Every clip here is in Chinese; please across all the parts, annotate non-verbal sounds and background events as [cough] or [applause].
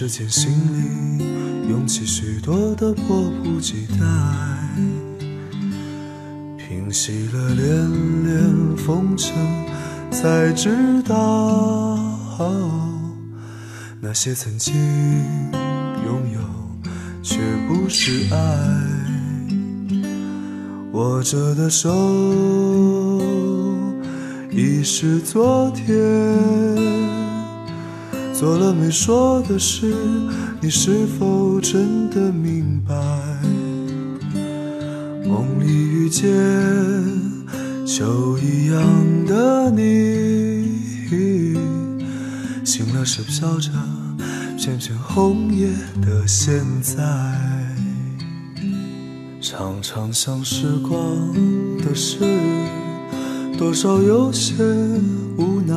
时间心里。涌起许多的迫不及待，平息了连连风尘，才知道那些曾经拥有却不是爱。握着的手已是昨天。做了没说的事，你是否真的明白？梦里遇见秋一样的你，醒了是飘着片片红叶的现在。常常想时光的事，多少有些无奈。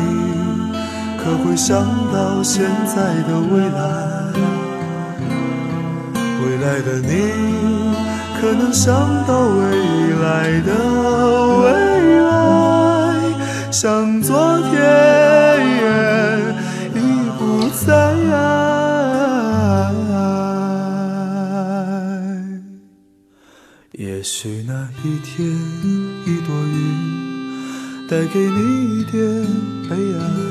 可会想到现在的未来？未来的你，可能想到未来的未来？像昨天已不在。也许那一天，一朵云带给你一点悲哀。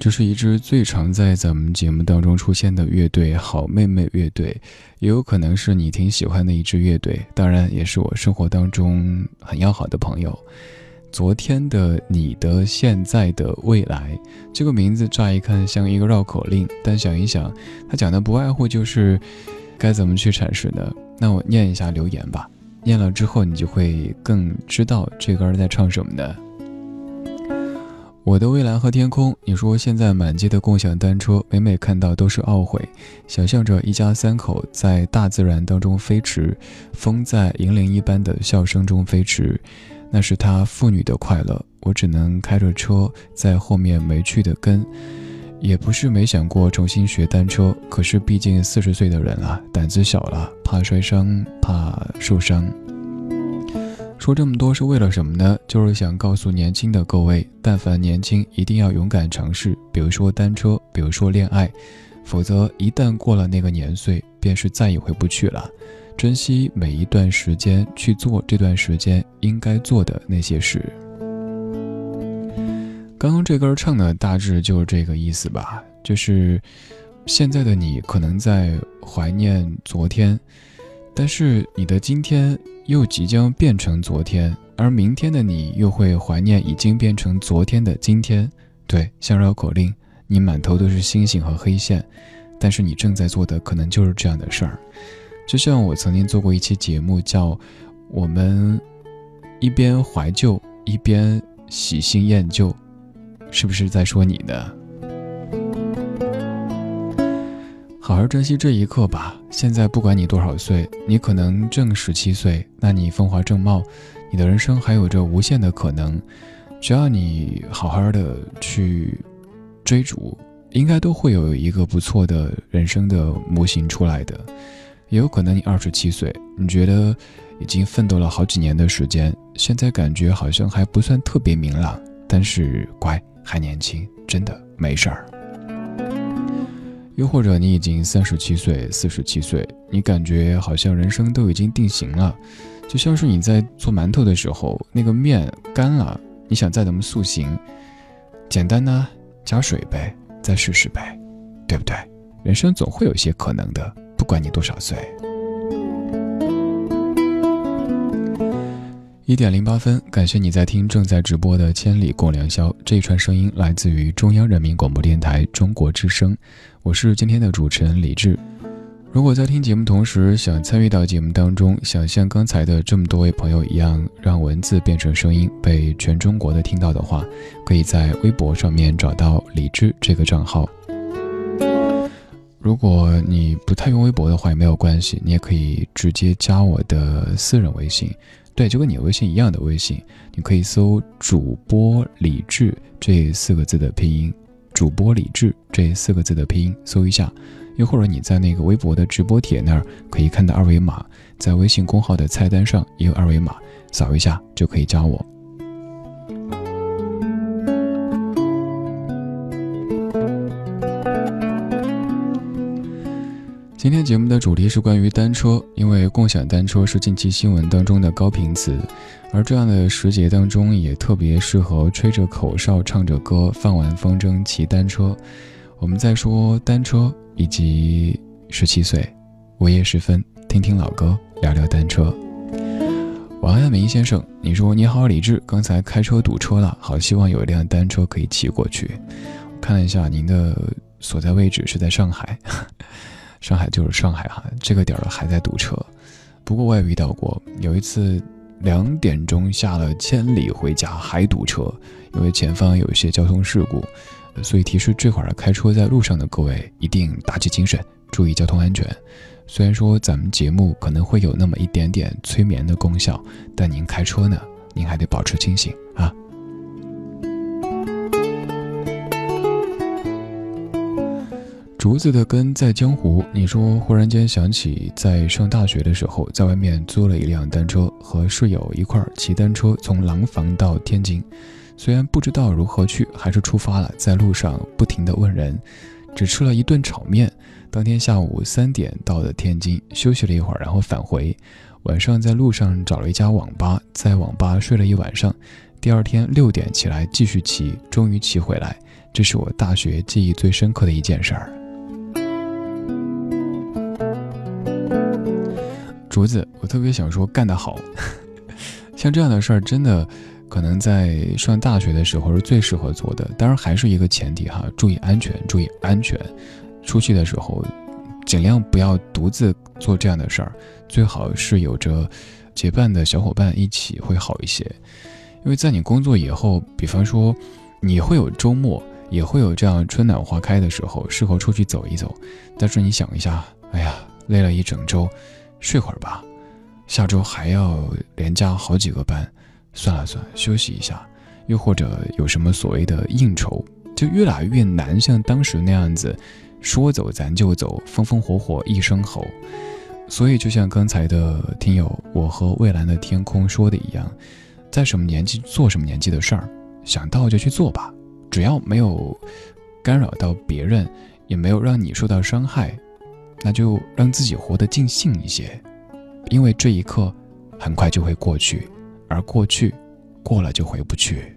这是一支最常在咱们节目当中出现的乐队——好妹妹乐队，也有可能是你挺喜欢的一支乐队，当然也是我生活当中很要好的朋友。昨天的你的现在的未来，这个名字乍一看像一个绕口令，但想一想，它讲的不外乎就是该怎么去阐释呢？那我念一下留言吧，念了之后你就会更知道这歌在唱什么的。我的蔚蓝和天空，你说现在满街的共享单车，每每看到都是懊悔。想象着一家三口在大自然当中飞驰，风在银铃一般的笑声中飞驰。那是他妇女的快乐，我只能开着车在后面没趣的跟。也不是没想过重新学单车，可是毕竟四十岁的人了，胆子小了，怕摔伤，怕受伤。说这么多是为了什么呢？就是想告诉年轻的各位，但凡年轻，一定要勇敢尝试，比如说单车，比如说恋爱，否则一旦过了那个年岁，便是再也回不去了。珍惜每一段时间，去做这段时间应该做的那些事。刚刚这歌唱的大致就是这个意思吧，就是现在的你可能在怀念昨天，但是你的今天又即将变成昨天，而明天的你又会怀念已经变成昨天的今天。对，像绕口令，你满头都是星星和黑线，但是你正在做的可能就是这样的事儿。就像我曾经做过一期节目，叫《我们一边怀旧一边喜新厌旧》，是不是在说你呢？好好珍惜这一刻吧。现在不管你多少岁，你可能正十七岁，那你风华正茂，你的人生还有着无限的可能。只要你好好的去追逐，应该都会有一个不错的人生的模型出来的。也有可能你二十七岁，你觉得已经奋斗了好几年的时间，现在感觉好像还不算特别明朗，但是乖，还年轻，真的没事儿。又或者你已经三十七岁、四十七岁，你感觉好像人生都已经定型了，就像是你在做馒头的时候，那个面干了，你想再怎么塑形，简单呢，加水呗，再试试呗，对不对？人生总会有一些可能的。不管你多少岁，一点零八分，感谢你在听正在直播的《千里共良宵》。这一串声音来自于中央人民广播电台中国之声，我是今天的主持人李志。如果在听节目同时想参与到节目当中，想像刚才的这么多位朋友一样，让文字变成声音被全中国的听到的话，可以在微博上面找到李志这个账号。如果你不太用微博的话也没有关系，你也可以直接加我的私人微信，对，就跟你微信一样的微信，你可以搜“主播李志”这四个字的拼音，“主播李志”这四个字的拼音搜一下，又或者你在那个微博的直播帖那儿可以看到二维码，在微信公号的菜单上也有二维码，扫一下就可以加我。今天节目的主题是关于单车，因为共享单车是近期新闻当中的高频词，而这样的时节当中也特别适合吹着口哨、唱着歌、放完风筝骑单车。我们在说单车以及十七岁，午夜时分听听老歌，聊聊单车。晚安，梅先生，你说你好，李志，刚才开车堵车了，好希望有一辆单车可以骑过去。看了一下您的所在位置是在上海。上海就是上海哈，这个点儿还在堵车。不过我也遇到过，有一次两点钟下了千里回家还堵车，因为前方有一些交通事故。所以提示这会儿开车在路上的各位一定打起精神，注意交通安全。虽然说咱们节目可能会有那么一点点催眠的功效，但您开车呢，您还得保持清醒啊。竹子的根在江湖。你说，忽然间想起在上大学的时候，在外面租了一辆单车，和室友一块儿骑单车从廊坊到天津。虽然不知道如何去，还是出发了。在路上不停地问人，只吃了一顿炒面。当天下午三点到的天津，休息了一会儿，然后返回。晚上在路上找了一家网吧，在网吧睡了一晚上。第二天六点起来继续骑，终于骑回来。这是我大学记忆最深刻的一件事儿。竹子，我特别想说干得好，[laughs] 像这样的事儿真的可能在上大学的时候是最适合做的。当然还是一个前提哈，注意安全，注意安全。出去的时候，尽量不要独自做这样的事儿，最好是有着结伴的小伙伴一起会好一些。因为在你工作以后，比方说你会有周末，也会有这样春暖花开的时候，适合出去走一走。但是你想一下，哎呀，累了一整周，睡会儿吧。下周还要连加好几个班，算了算，休息一下。又或者有什么所谓的应酬，就越来越难像当时那样子，说走咱就走，风风火火一声吼。所以就像刚才的听友我和蔚蓝的天空说的一样，在什么年纪做什么年纪的事儿，想到就去做吧，只要没有干扰到别人，也没有让你受到伤害，那就让自己活得尽兴一些。因为这一刻很快就会过去，而过去过了就回不去。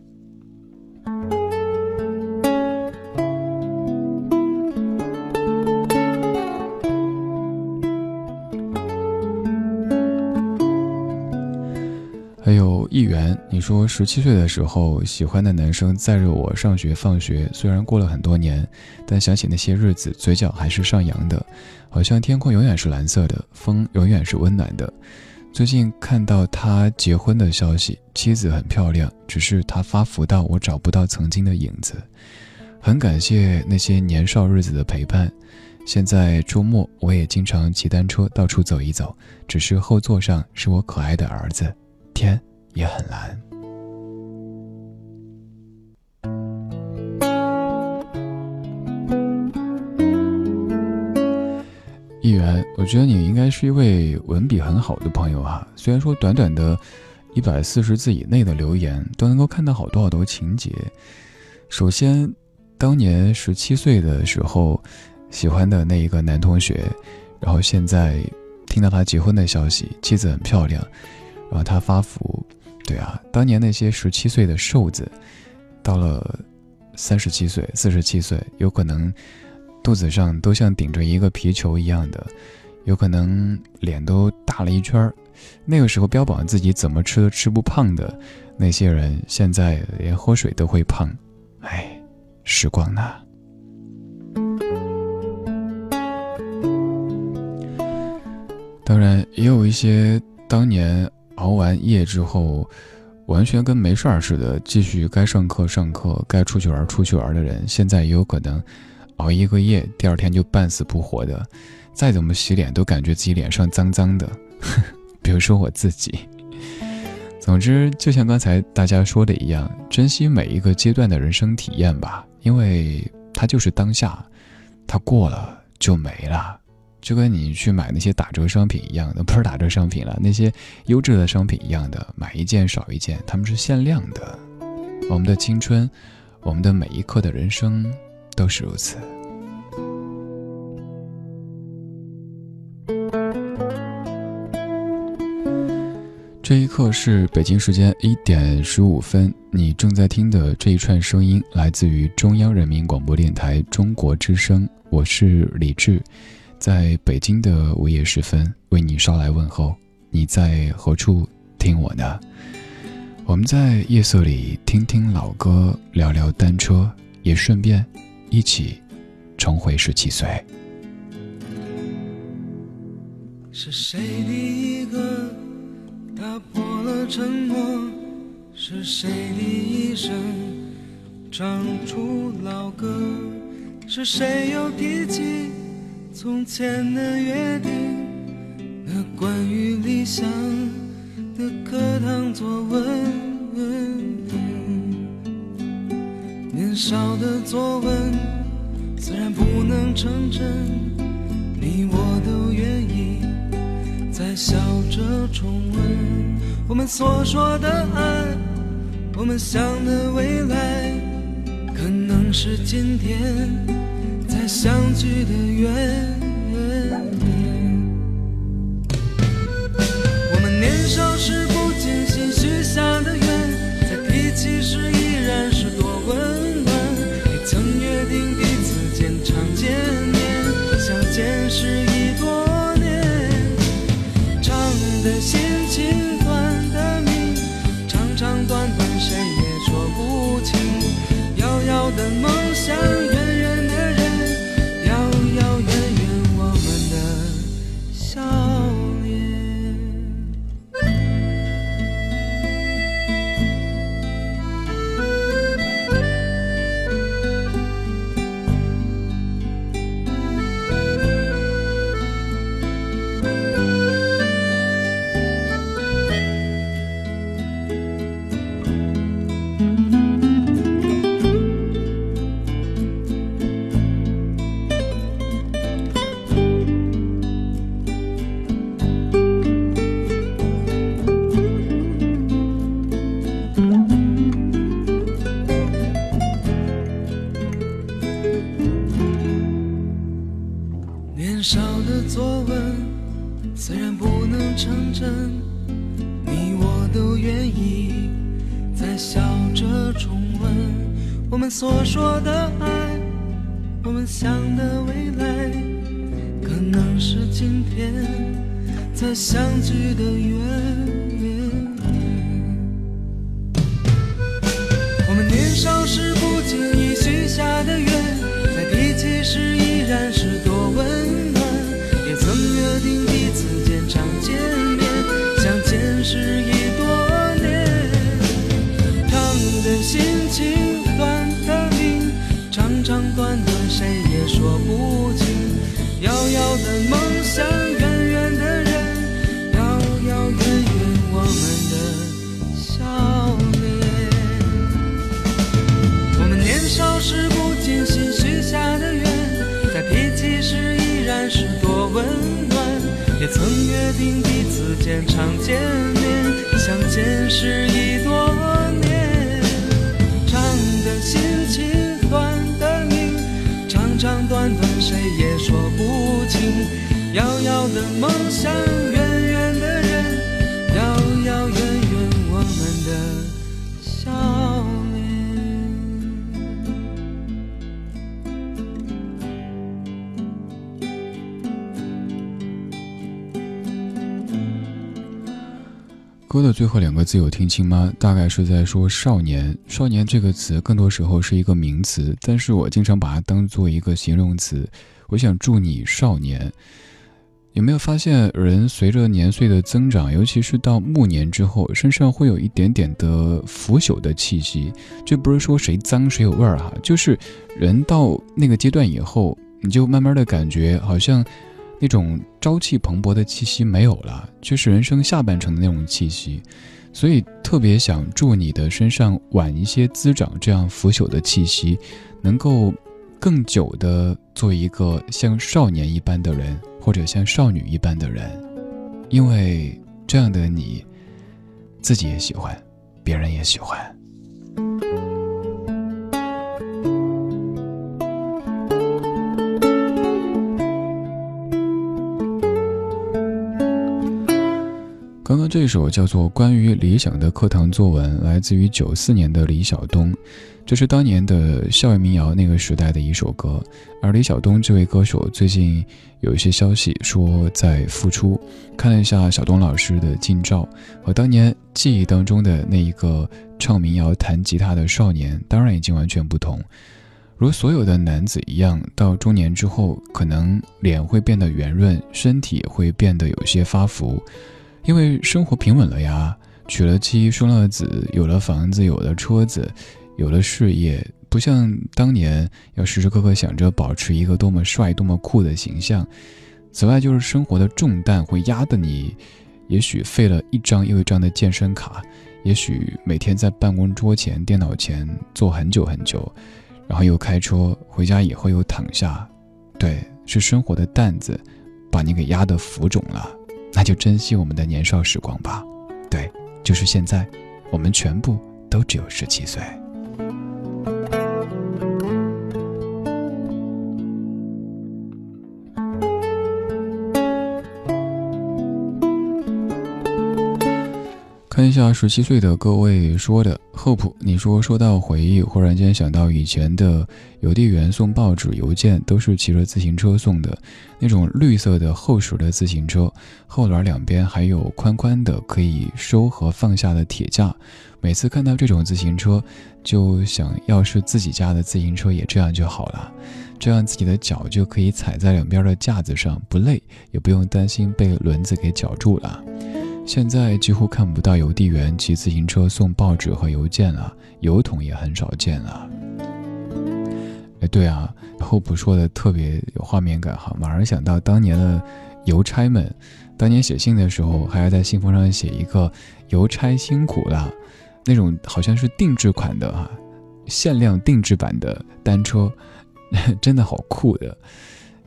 你说十七岁的时候喜欢的男生载着我上学放学，虽然过了很多年，但想起那些日子，嘴角还是上扬的。好像天空永远是蓝色的，风永远是温暖的。最近看到他结婚的消息，妻子很漂亮，只是他发福到我找不到曾经的影子。很感谢那些年少日子的陪伴。现在周末我也经常骑单车到处走一走，只是后座上是我可爱的儿子，天也很难。一元，我觉得你应该是一位文笔很好的朋友哈。虽然说短短的，一百四十字以内的留言都能够看到好多好多情节。首先，当年十七岁的时候喜欢的那一个男同学，然后现在听到他结婚的消息，妻子很漂亮，然后他发福，对啊，当年那些十七岁的瘦子，到了三十七岁、四十七岁，有可能。肚子上都像顶着一个皮球一样的，有可能脸都大了一圈儿。那个时候标榜自己怎么吃都吃不胖的那些人，现在连喝水都会胖。哎，时光呐！当然，也有一些当年熬完夜之后，完全跟没事儿似的，继续该上课上课，该出去玩出去玩的人，现在也有可能。熬一个夜，第二天就半死不活的，再怎么洗脸都感觉自己脸上脏脏的。[laughs] 比如说我自己。总之，就像刚才大家说的一样，珍惜每一个阶段的人生体验吧，因为它就是当下，它过了就没了。就跟你去买那些打折商品一样的，不是打折商品了，那些优质的商品一样的，买一件少一件，他们是限量的。我们的青春，我们的每一刻的人生。都是如此。这一刻是北京时间一点十五分，你正在听的这一串声音来自于中央人民广播电台中国之声，我是李志，在北京的午夜时分为你捎来问候。你在何处听我呢？我们在夜色里听听老歌，聊聊单车，也顺便。一起重回十七岁。是谁第一个打破了沉默？是谁第一声唱出老歌？是谁又提起从前的约定？那关于理想的课堂作文。年少的作文虽然不能成真，你我都愿意再笑着重温。我们所说的爱，我们想的未来，可能是今天相聚的原因我们年少时不尽心许下的愿在一起时依然是多温暖。也曾约定彼此间常见面相见时已多年长的心情短的命长长短短谁也说不清遥遥的梦想。常见面，相见时已多年。长的心情短的命，长。长短短，谁也说不清。遥遥的梦想，远歌的最后两个字有听清吗？大概是在说“少年”。少年这个词更多时候是一个名词，但是我经常把它当做一个形容词。我想祝你少年。有没有发现，人随着年岁的增长，尤其是到暮年之后，身上会有一点点的腐朽的气息？这不是说谁脏谁有味儿哈，就是人到那个阶段以后，你就慢慢的感觉好像。那种朝气蓬勃的气息没有了，却是人生下半程的那种气息，所以特别想祝你的身上晚一些滋长这样腐朽的气息，能够更久的做一个像少年一般的人，或者像少女一般的人，因为这样的你，自己也喜欢，别人也喜欢。刚刚这首叫做《关于理想的课堂作文》，来自于九四年的李晓东，这是当年的校园民谣那个时代的一首歌。而李晓东这位歌手最近有一些消息说在复出，看了一下晓东老师的近照，和当年记忆当中的那一个唱民谣、弹吉他的少年，当然已经完全不同。如所有的男子一样，到中年之后，可能脸会变得圆润，身体会变得有些发福。因为生活平稳了呀，娶了妻，生了子，有了房子，有了车子，有了事业，不像当年要时时刻刻想着保持一个多么帅、多么酷的形象。此外，就是生活的重担会压得你，也许废了一张又一张的健身卡，也许每天在办公桌前、电脑前坐很久很久，然后又开车回家以后又躺下，对，是生活的担子，把你给压得浮肿了。那就珍惜我们的年少时光吧，对，就是现在，我们全部都只有十七岁。看一下十七岁的各位说的，Hope，你说说到回忆，忽然间想到以前的邮递员送报纸、邮件都是骑着自行车送的，那种绿色的厚实的自行车，后轮两边还有宽宽的可以收和放下的铁架。每次看到这种自行车，就想要是自己家的自行车也这样就好了，这样自己的脚就可以踩在两边的架子上，不累，也不用担心被轮子给绞住了。现在几乎看不到邮递员骑自行车送报纸和邮件了，邮筒也很少见了。哎，对啊，Hope 说的特别有画面感哈，马上想到当年的邮差们，当年写信的时候还要在信封上写一个“邮差辛苦了”，那种好像是定制款的哈，限量定制版的单车，[laughs] 真的好酷的。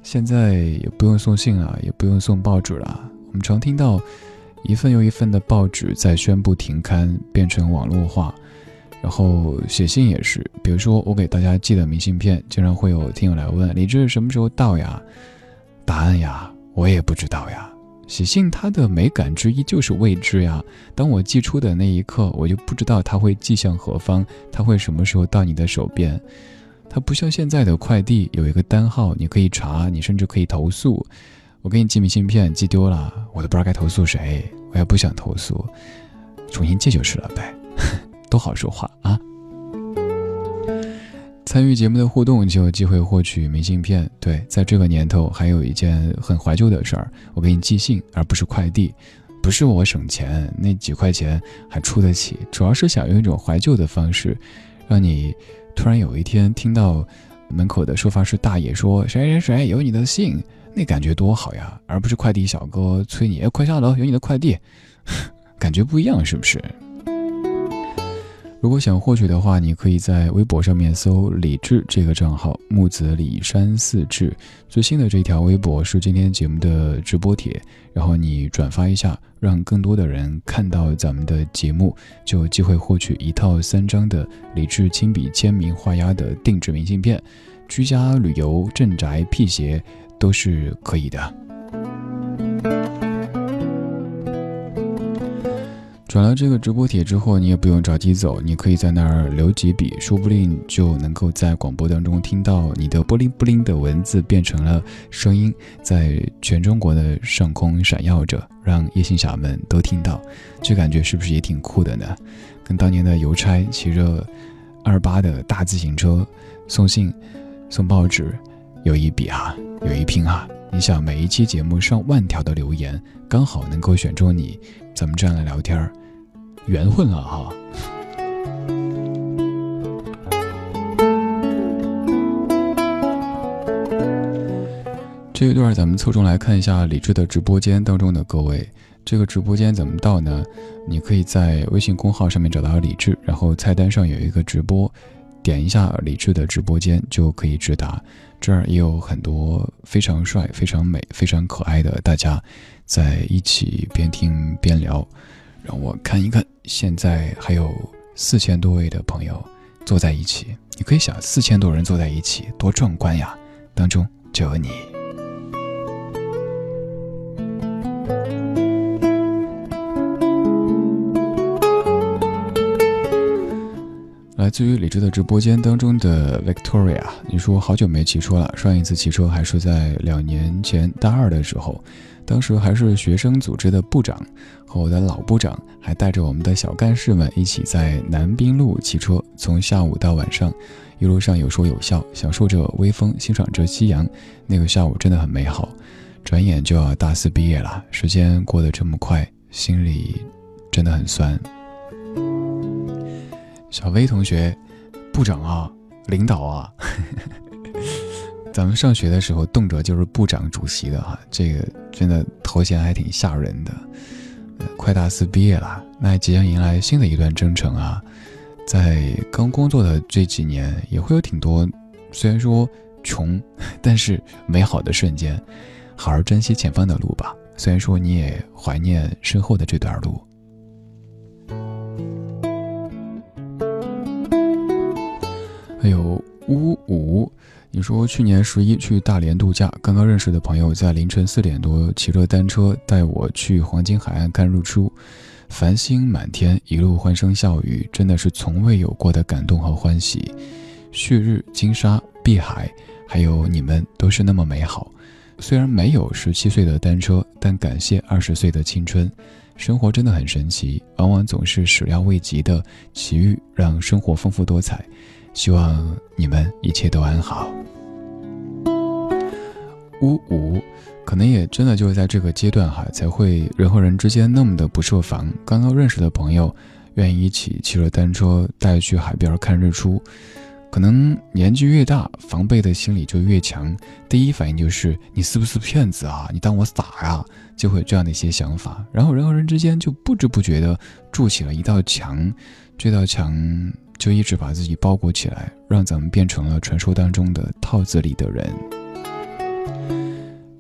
现在也不用送信了，也不用送报纸了，我们常听到。一份又一份的报纸在宣布停刊，变成网络化，然后写信也是，比如说我给大家寄的明信片，经常会有听友来问李志什么时候到呀？答案呀，我也不知道呀。写信它的美感之一就是未知呀。当我寄出的那一刻，我就不知道它会寄向何方，它会什么时候到你的手边。它不像现在的快递有一个单号，你可以查，你甚至可以投诉。我给你寄明信片，寄丢了，我都不知道该投诉谁，我也不想投诉，重新寄就是了呗，[laughs] 都好说话啊。参与节目的互动就有机会获取明信片。对，在这个年头，还有一件很怀旧的事儿，我给你寄信，而不是快递，不是我省钱，那几块钱还出得起，主要是想用一种怀旧的方式，让你突然有一天听到门口的收发室大爷说：“谁谁谁有你的信。”那感觉多好呀，而不是快递小哥催你，哎，快下楼，有你的快递，[laughs] 感觉不一样，是不是？如果想获取的话，你可以在微博上面搜“李志”这个账号，木子李山四志。最新的这条微博是今天节目的直播帖，然后你转发一下，让更多的人看到咱们的节目，就有机会获取一套三张的李志亲笔签名画押的定制明信片。居家旅游、镇宅辟邪。都是可以的。转了这个直播帖之后，你也不用着急走，你可以在那儿留几笔，说不定就能够在广播当中听到你的布灵布灵的文字变成了声音，在全中国的上空闪耀着，让夜行侠们都听到。这感觉是不是也挺酷的呢？跟当年的邮差骑着二八的大自行车送信、送报纸有一比啊！有一拼啊！你想每一期节目上万条的留言，刚好能够选中你，咱们这样来聊天儿，缘分了哈。这一段咱们凑中来看一下李智的直播间当中的各位。这个直播间怎么到呢？你可以在微信公号上面找到李智，然后菜单上有一个直播，点一下李智的直播间就可以直达。这儿也有很多非常帅、非常美、非常可爱的大家，在一起边听边聊。让我看一看，现在还有四千多位的朋友坐在一起。你可以想，四千多人坐在一起，多壮观呀！当中就有你。来自于李智的直播间当中的 Victoria，你说好久没骑车了，上一次骑车还是在两年前大二的时候，当时还是学生组织的部长，和我的老部长还带着我们的小干事们一起在南滨路骑车，从下午到晚上，一路上有说有笑，享受着微风，欣赏着夕阳，那个下午真的很美好。转眼就要大四毕业了，时间过得这么快，心里真的很酸。小薇同学，部长啊，领导啊，[laughs] 咱们上学的时候动辄就是部长、主席的哈，这个真的头衔还挺吓人的。快大四毕业了，那即将迎来新的一段征程啊。在刚工作的这几年，也会有挺多，虽然说穷，[laughs] 但是美好的瞬间。好好珍惜前方的路吧，虽然说你也怀念身后的这段路。还有乌五，你说去年十一去大连度假，刚刚认识的朋友在凌晨四点多骑着单车带我去黄金海岸看日出，繁星满天，一路欢声笑语，真的是从未有过的感动和欢喜。旭日、金沙、碧海，还有你们，都是那么美好。虽然没有十七岁的单车，但感谢二十岁的青春。生活真的很神奇，往往总是始料未及的奇遇，让生活丰富多彩。希望你们一切都安好。呜呜，可能也真的就是在这个阶段哈，才会人和人之间那么的不设防。刚刚认识的朋友，愿意一起骑着单车带去海边看日出。可能年纪越大，防备的心理就越强。第一反应就是你是不是骗子啊？你当我傻呀？就会有这样的一些想法。然后人和人之间就不知不觉的筑起了一道墙，这道墙就一直把自己包裹起来，让咱们变成了传说当中的套子里的人。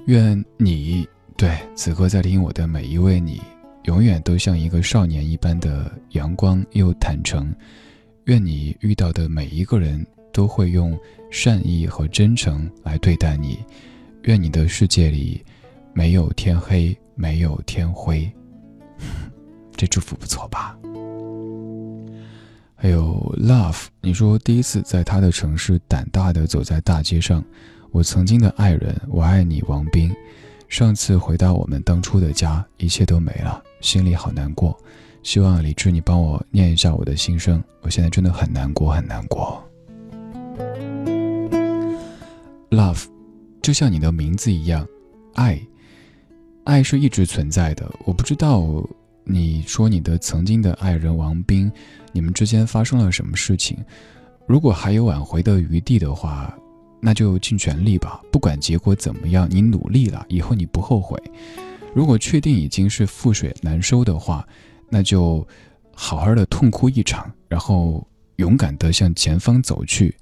愿你对此刻在听我的每一位你，永远都像一个少年一般的阳光又坦诚。愿你遇到的每一个人都会用善意和真诚来对待你。愿你的世界里没有天黑，没有天灰。[laughs] 这祝福不错吧？还有 love，你说第一次在他的城市胆大的走在大街上，我曾经的爱人，我爱你，王斌。上次回到我们当初的家，一切都没了，心里好难过。希望李智，你帮我念一下我的心声。我现在真的很难过，很难过。Love，就像你的名字一样，爱，爱是一直存在的。我不知道你说你的曾经的爱人王斌，你们之间发生了什么事情。如果还有挽回的余地的话，那就尽全力吧。不管结果怎么样，你努力了，以后你不后悔。如果确定已经是覆水难收的话，那就好好的痛哭一场，然后勇敢的向前方走去。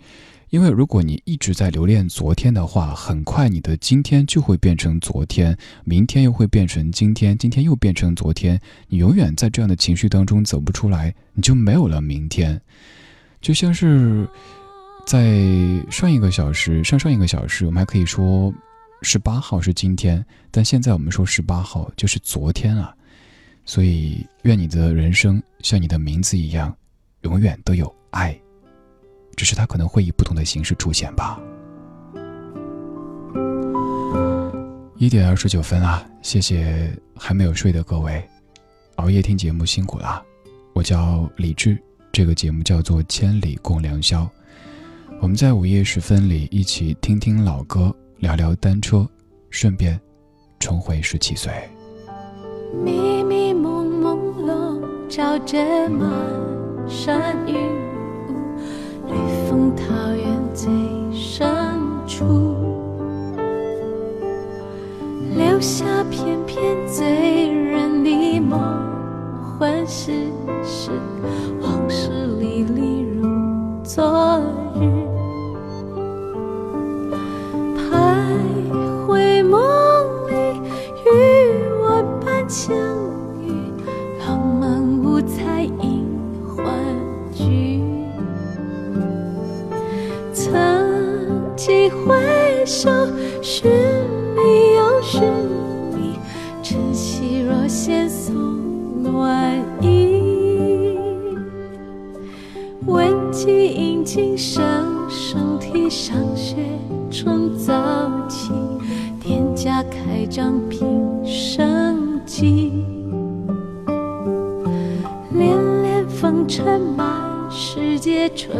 因为如果你一直在留恋昨天的话，很快你的今天就会变成昨天，明天又会变成今天，今天又变成昨天。你永远在这样的情绪当中走不出来，你就没有了明天。就像是在上一个小时、上上一个小时，我们还可以说十八号是今天，但现在我们说十八号就是昨天啊。所以，愿你的人生像你的名字一样，永远都有爱，只是它可能会以不同的形式出现吧。一点二十九分啊，谢谢还没有睡的各位，熬夜听节目辛苦了。我叫李志，这个节目叫做《千里共良宵》，我们在午夜时分里一起听听老歌，聊聊单车，顺便重回十七岁。照着满山云，桃源最深处，留下片片醉人的梦，幻世事，往事历历如昨日，徘徊梦里，与我伴相。回首，寻觅又寻觅，晨曦若现送暖意。问几阴晴声声啼，上雪春早起，店家开张平生机。恋恋风尘满世界，春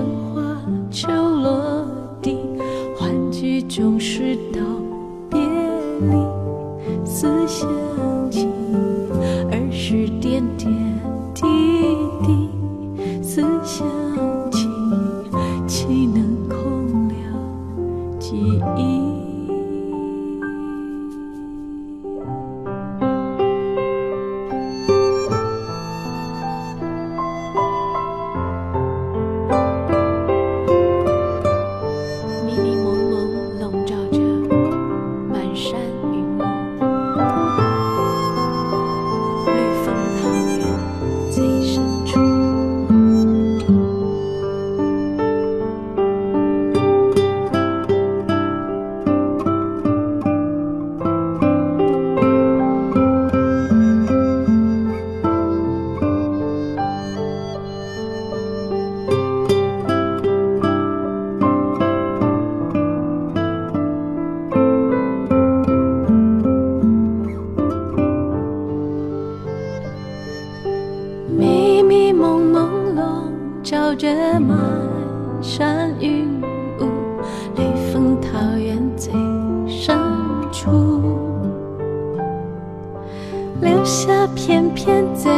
留下片片醉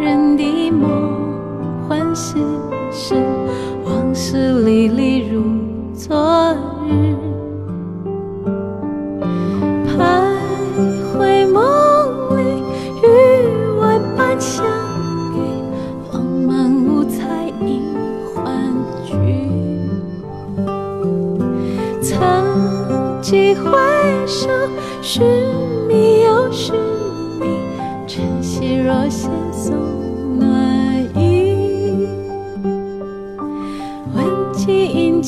人的梦幻世事往事历历如昨日。徘徊梦里与万般相遇放满五彩银寰聚。曾几回首是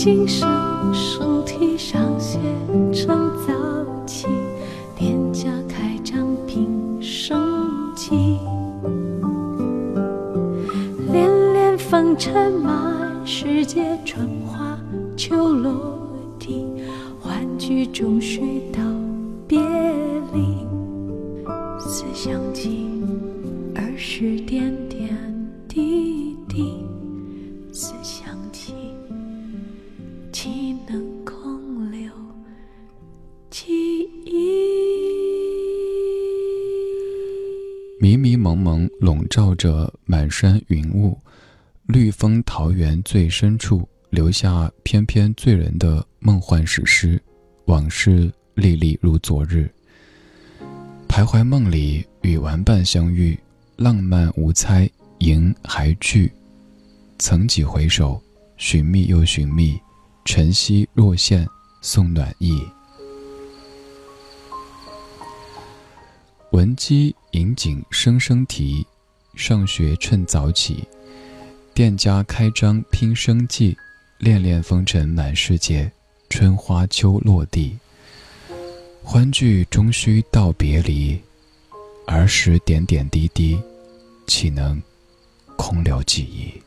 今生最深处，留下翩翩醉人的梦幻史诗。往事历历如昨日，徘徊梦里与玩伴相遇，浪漫无猜，迎还拒。曾几回首，寻觅又寻觅，晨曦若现送暖意。闻鸡引颈声声啼，上学趁早起，店家开张拼生计，恋恋风尘满世界。春花秋落地，欢聚终须道别离。儿时点点滴滴，岂能空留记忆？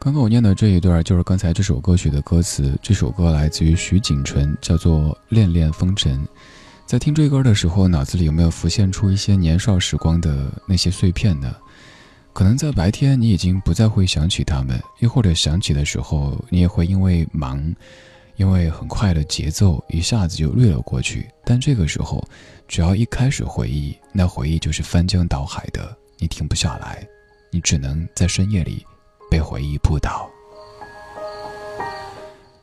刚刚我念的这一段，就是刚才这首歌曲的歌词。这首歌来自于徐锦纯，叫做《恋恋风尘》。在听这歌的时候，脑子里有没有浮现出一些年少时光的那些碎片呢？可能在白天你已经不再会想起他们，又或者想起的时候，你也会因为忙，因为很快的节奏一下子就掠了过去。但这个时候，只要一开始回忆，那回忆就是翻江倒海的，你停不下来，你只能在深夜里被回忆扑倒。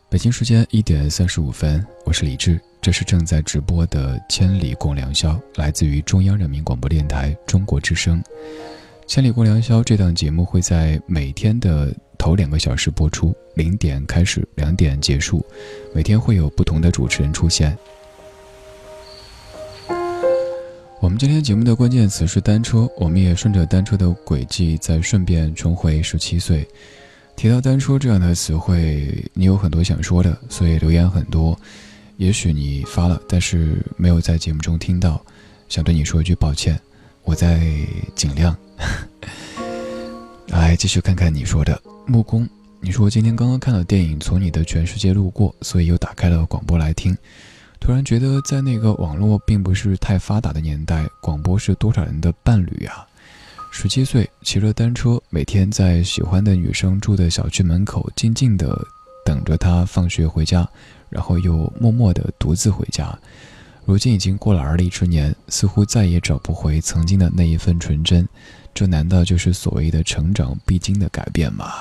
北京时间一点三十五分，我是李志。这是正在直播的《千里共良宵》，来自于中央人民广播电台中国之声。《千里共良宵》这档节目会在每天的头两个小时播出，零点开始，两点结束。每天会有不同的主持人出现。我们今天节目的关键词是单车，我们也顺着单车的轨迹，再顺便重回十七岁。提到单车这样的词汇，你有很多想说的，所以留言很多。也许你发了，但是没有在节目中听到，想对你说一句抱歉，我在尽量。[laughs] 来继续看看你说的木工，你说今天刚刚看了电影《从你的全世界路过》，所以又打开了广播来听，突然觉得在那个网络并不是太发达的年代，广播是多少人的伴侣啊！十七岁骑着单车，每天在喜欢的女生住的小区门口静静的等着她放学回家。然后又默默地独自回家，如今已经过了而立之年，似乎再也找不回曾经的那一份纯真，这难道就是所谓的成长必经的改变吗？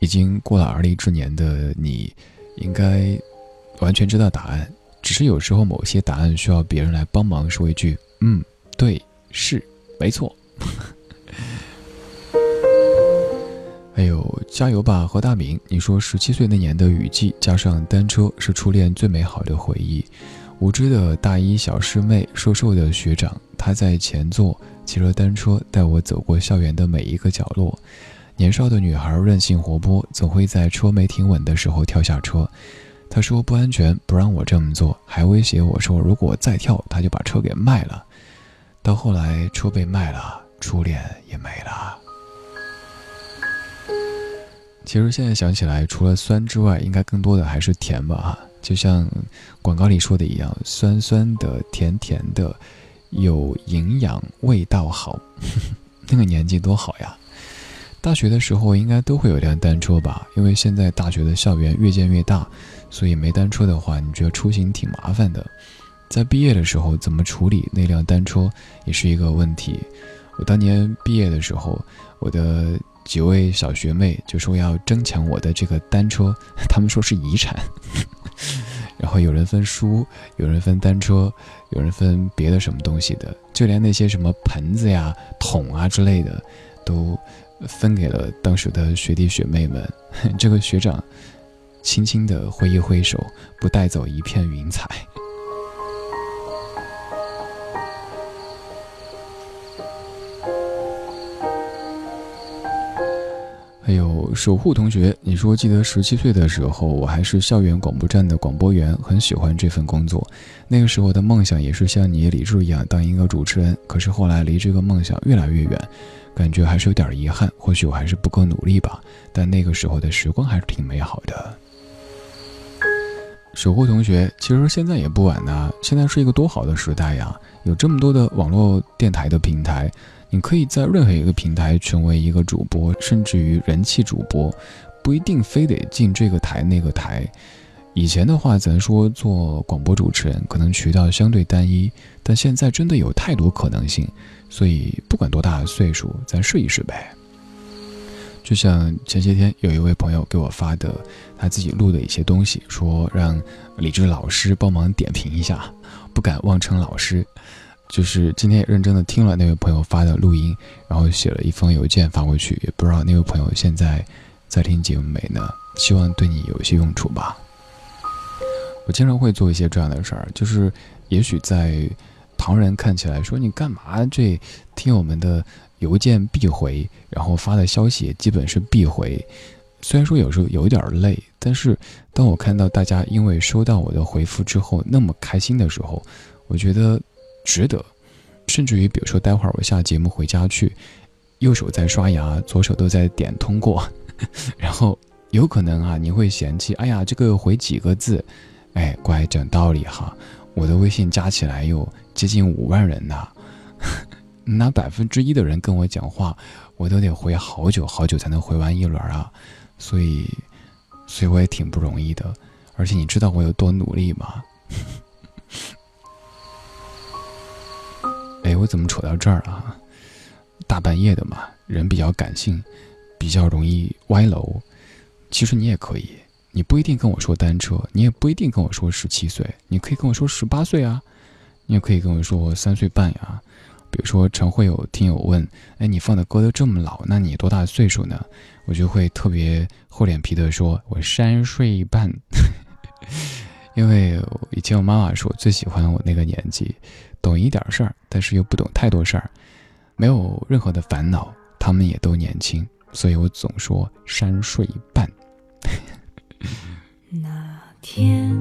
已经过了而立之年的你，应该完全知道答案，只是有时候某些答案需要别人来帮忙说一句：“嗯，对，是，没错。[laughs] ”还有加油吧，何大明！你说十七岁那年的雨季加上单车是初恋最美好的回忆。无知的大一小师妹，瘦瘦的学长，他在前座骑着单车带我走过校园的每一个角落。年少的女孩任性活泼，总会在车没停稳的时候跳下车。他说不安全，不让我这么做，还威胁我说如果再跳，他就把车给卖了。到后来车被卖了，初恋也没了。其实现在想起来，除了酸之外，应该更多的还是甜吧。就像广告里说的一样，酸酸的、甜甜的，有营养，味道好。[laughs] 那个年纪多好呀！大学的时候应该都会有辆单车吧？因为现在大学的校园越建越大，所以没单车的话，你觉得出行挺麻烦的。在毕业的时候怎么处理那辆单车也是一个问题。我当年毕业的时候，我的几位小学妹就说要争抢我的这个单车，[laughs] 他们说是遗产。[laughs] 然后有人分书，有人分单车，有人分别的什么东西的，就连那些什么盆子呀、桶啊之类的，都分给了当时的学弟学妹们。[laughs] 这个学长轻轻地挥一挥手，不带走一片云彩。还有守护同学，你说记得十七岁的时候，我还是校园广播站的广播员，很喜欢这份工作。那个时候的梦想也是像你李志一样当一个主持人，可是后来离这个梦想越来越远，感觉还是有点遗憾。或许我还是不够努力吧，但那个时候的时光还是挺美好的。守护同学，其实现在也不晚呢，现在是一个多好的时代呀，有这么多的网络电台的平台。你可以在任何一个平台成为一个主播，甚至于人气主播，不一定非得进这个台那个台。以前的话，咱说做广播主持人，可能渠道相对单一，但现在真的有太多可能性。所以不管多大的岁数，咱试一试呗。就像前些天有一位朋友给我发的他自己录的一些东西，说让李志老师帮忙点评一下，不敢妄称老师。就是今天也认真的听了那位朋友发的录音，然后写了一封邮件发过去，也不知道那位朋友现在在听节目没呢？希望对你有一些用处吧。我经常会做一些这样的事儿，就是也许在旁人看起来说你干嘛这听我们的邮件必回，然后发的消息也基本是必回。虽然说有时候有点累，但是当我看到大家因为收到我的回复之后那么开心的时候，我觉得。值得，甚至于，比如说，待会儿我下节目回家去，右手在刷牙，左手都在点通过，[laughs] 然后有可能啊，你会嫌弃，哎呀，这个回几个字，哎，乖，讲道理哈，我的微信加起来有接近五万人呐，拿百分之一的人跟我讲话，我都得回好久好久才能回完一轮啊，所以，所以我也挺不容易的，而且你知道我有多努力吗？[laughs] 哎，我怎么扯到这儿了？大半夜的嘛，人比较感性，比较容易歪楼。其实你也可以，你不一定跟我说单车，你也不一定跟我说十七岁，你可以跟我说十八岁啊，你也可以跟我说三岁半呀。比如说，常会有听友问：“哎，你放的歌都这么老，那你多大岁数呢？”我就会特别厚脸皮的说：“我三岁半。” [laughs] 因为以前我妈妈说最喜欢我那个年纪。懂一点事儿，但是又不懂太多事儿，没有任何的烦恼。他们也都年轻，所以我总说三岁半。[laughs] 那天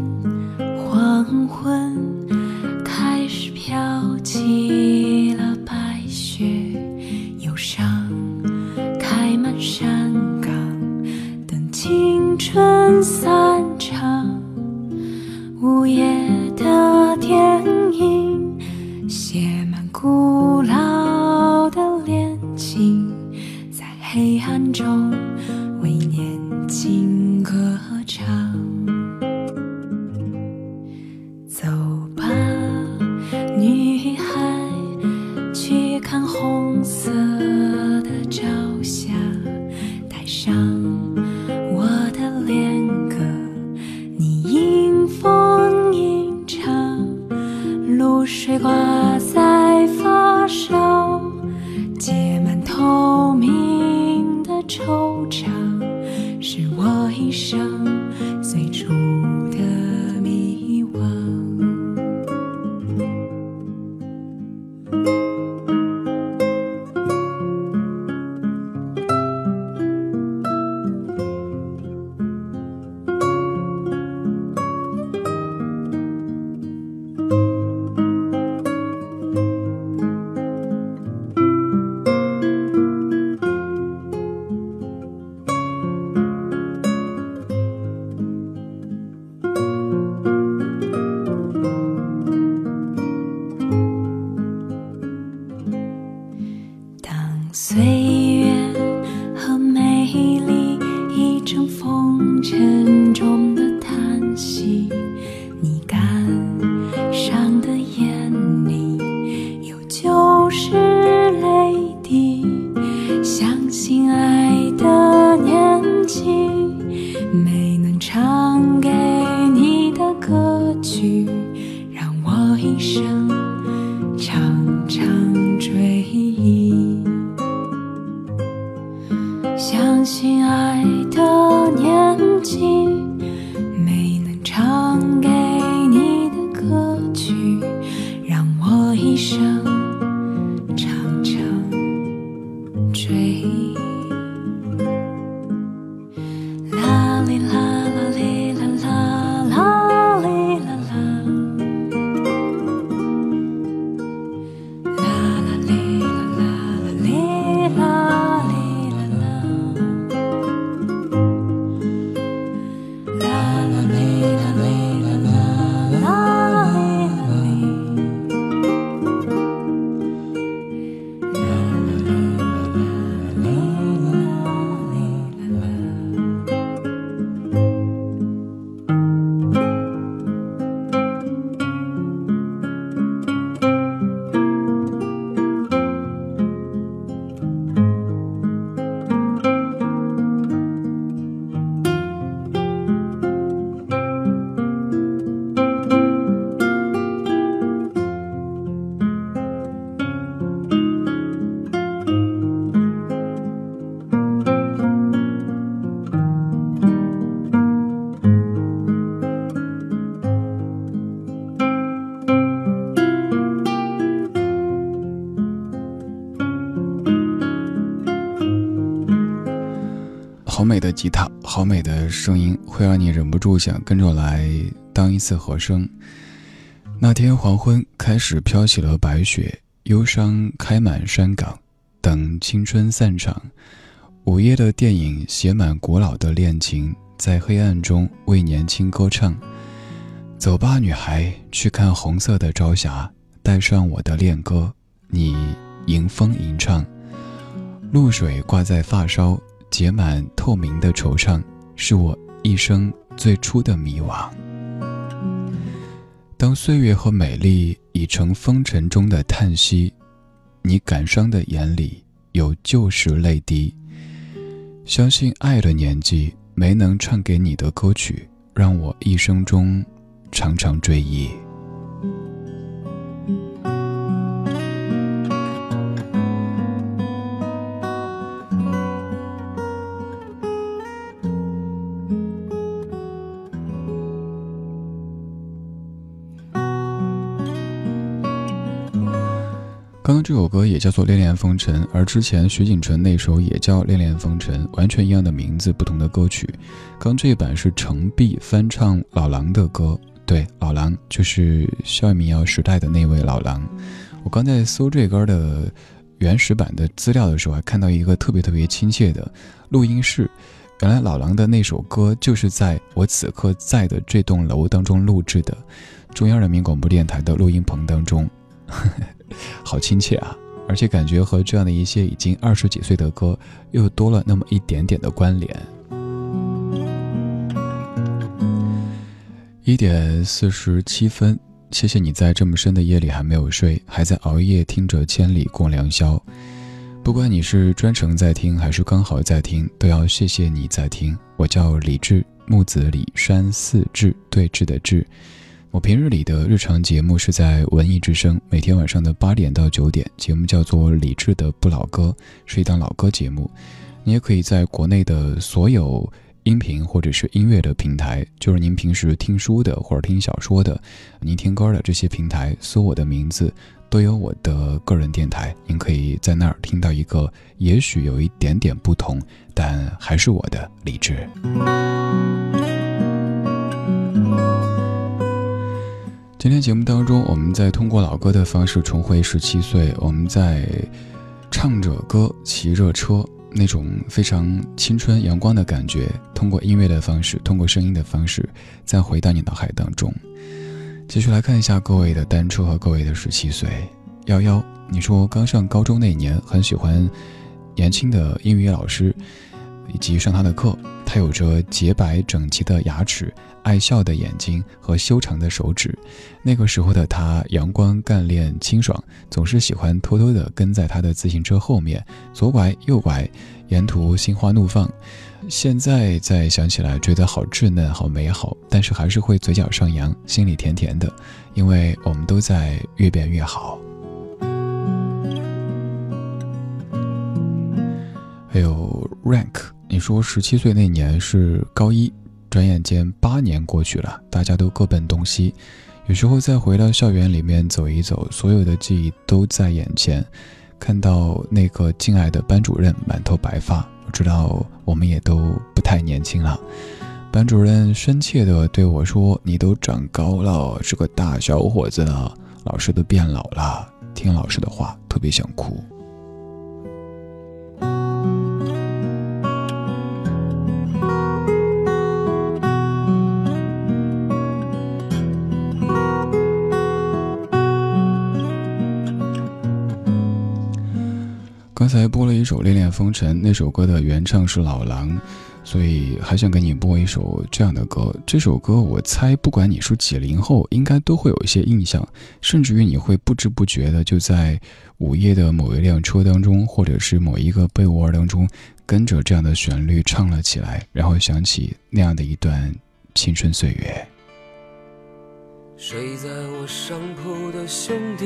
成风尘好美的声音，会让你忍不住想跟着来当一次和声。那天黄昏开始飘起了白雪，忧伤开满山岗，等青春散场。午夜的电影写满古老的恋情，在黑暗中为年轻歌唱。走吧，女孩，去看红色的朝霞，带上我的恋歌，你迎风吟唱。露水挂在发梢，结满透明的惆怅，是我一生最初的迷惘。当岁月和美丽已成风尘中的叹息，你感伤的眼里有旧时泪滴。相信爱的年纪，没能唱给你的歌曲，让我一生中常常追忆。这首歌也叫做《恋恋风尘》，而之前徐锦纯那首也叫《恋恋风尘》，完全一样的名字，不同的歌曲。刚这一版是程璧翻唱老狼的歌，对，老狼就是校园民谣时代的那位老狼。我刚在搜这歌的原始版的资料的时候，还看到一个特别特别亲切的录音室。原来老狼的那首歌就是在我此刻在的这栋楼当中录制的，中央人民广播电台的录音棚当中。[laughs] 好亲切啊！而且感觉和这样的一些已经二十几岁的歌又多了那么一点点的关联。一点四十七分，谢谢你在这么深的夜里还没有睡，还在熬夜听着《千里共良宵》。不管你是专程在听还是刚好在听，都要谢谢你在听。我叫李志，木子李山寺志，对峙的志。我平日里的日常节目是在文艺之声，每天晚上的八点到九点，节目叫做李志的不老歌，是一档老歌节目。你也可以在国内的所有音频或者是音乐的平台，就是您平时听书的或者听小说的，您听歌的这些平台，搜我的名字，都有我的个人电台，您可以在那儿听到一个也许有一点点不同，但还是我的李志。今天节目当中，我们在通过老歌的方式重回十七岁，我们在唱着歌、骑着车，那种非常青春阳光的感觉，通过音乐的方式，通过声音的方式，再回到你脑海当中。继续来看一下各位的单车和各位的十七岁。幺幺，你说刚上高中那年很喜欢年轻的英语老师，以及上他的课。他有着洁白整齐的牙齿、爱笑的眼睛和修长的手指。那个时候的他阳光干练、清爽，总是喜欢偷偷地跟在他的自行车后面，左拐右拐，沿途心花怒放。现在再想起来，觉得好稚嫩、好美好，但是还是会嘴角上扬，心里甜甜的，因为我们都在越变越好。还有 rank，你说十七岁那年是高一，转眼间八年过去了，大家都各奔东西。有时候再回到校园里面走一走，所有的记忆都在眼前，看到那个敬爱的班主任满头白发。我知道我们也都不太年轻了，班主任深切地对我说：“你都长高了，是个大小伙子了。”老师都变老了，听老师的话特别想哭。刚才播了一首《恋恋风尘》，那首歌的原唱是老狼，所以还想给你播一首这样的歌。这首歌我猜，不管你是几零后，应该都会有一些印象，甚至于你会不知不觉的就在午夜的某一辆车当中，或者是某一个被窝当中，跟着这样的旋律唱了起来，然后想起那样的一段青春岁月。睡在我上铺的兄弟。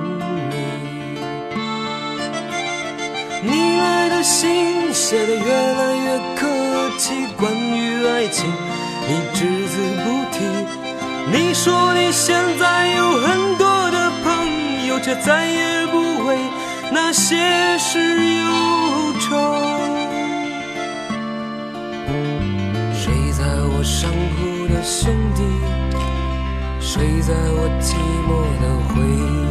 你来的信写的越来越客气，关于爱情你只字不提。你说你现在有很多的朋友，却再也不为那些事忧愁。睡在我上铺的兄弟，睡在我寂寞的回忆，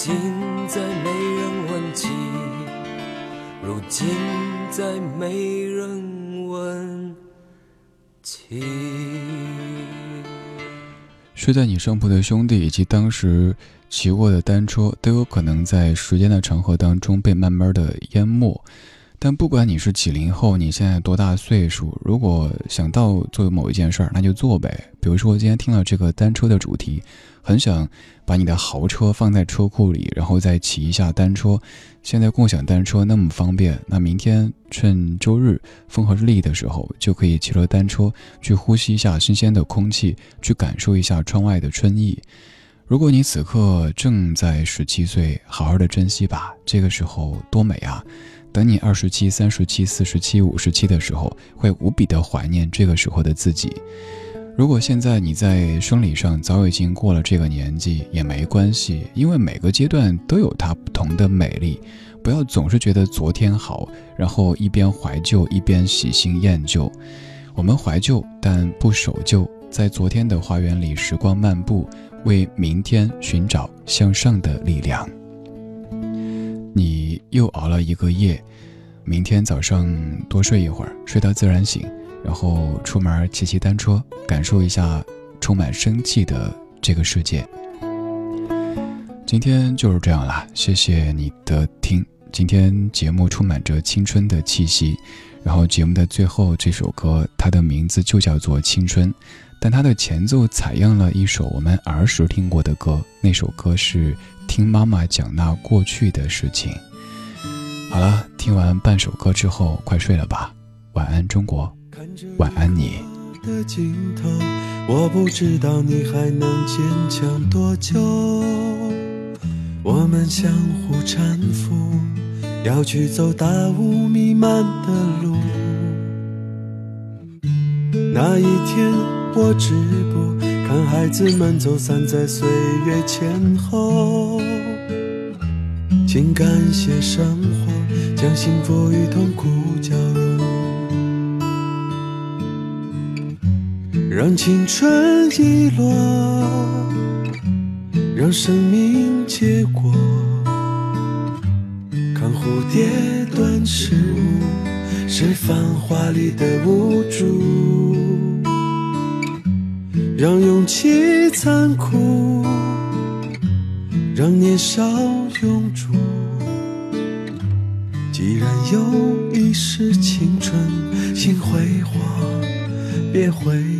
今再没人问起。如今再没人问起。睡在你上铺的兄弟，以及当时骑过的单车，都有可能在时间的长河当中被慢慢的淹没。但不管你是几零后，你现在多大岁数，如果想到做某一件事儿，那就做呗。比如说，我今天听了这个单车的主题，很想把你的豪车放在车库里，然后再骑一下单车。现在共享单车那么方便，那明天趁周日风和日丽的时候，就可以骑着单车去呼吸一下新鲜的空气，去感受一下窗外的春意。如果你此刻正在十七岁，好好的珍惜吧，这个时候多美啊！等你二十七、三十七、四十七、五十七的时候，会无比的怀念这个时候的自己。如果现在你在生理上早已经过了这个年纪，也没关系，因为每个阶段都有它不同的美丽。不要总是觉得昨天好，然后一边怀旧一边喜新厌旧。我们怀旧，但不守旧，在昨天的花园里时光漫步。为明天寻找向上的力量。你又熬了一个夜，明天早上多睡一会儿，睡到自然醒，然后出门骑骑单车，感受一下充满生气的这个世界。今天就是这样啦，谢谢你的听。今天节目充满着青春的气息，然后节目的最后这首歌，它的名字就叫做《青春》。但它的前奏采样了一首我们儿时听过的歌，那首歌是听妈妈讲那过去的事情。好了，听完半首歌之后，快睡了吧，晚安中国，晚安你。的尽头，我不知道你还能坚强多久。我们相互搀扶，要去走大雾弥漫的路。那一天。我止步，看孩子们走散在岁月前后。请感谢生活，将幸福与痛苦交让青春遗落，让生命结果。看蝴蝶断翅舞，是繁华里的无助。让勇气残酷，让年少永驻。既然有一世青春，请辉煌，别回。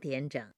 点整。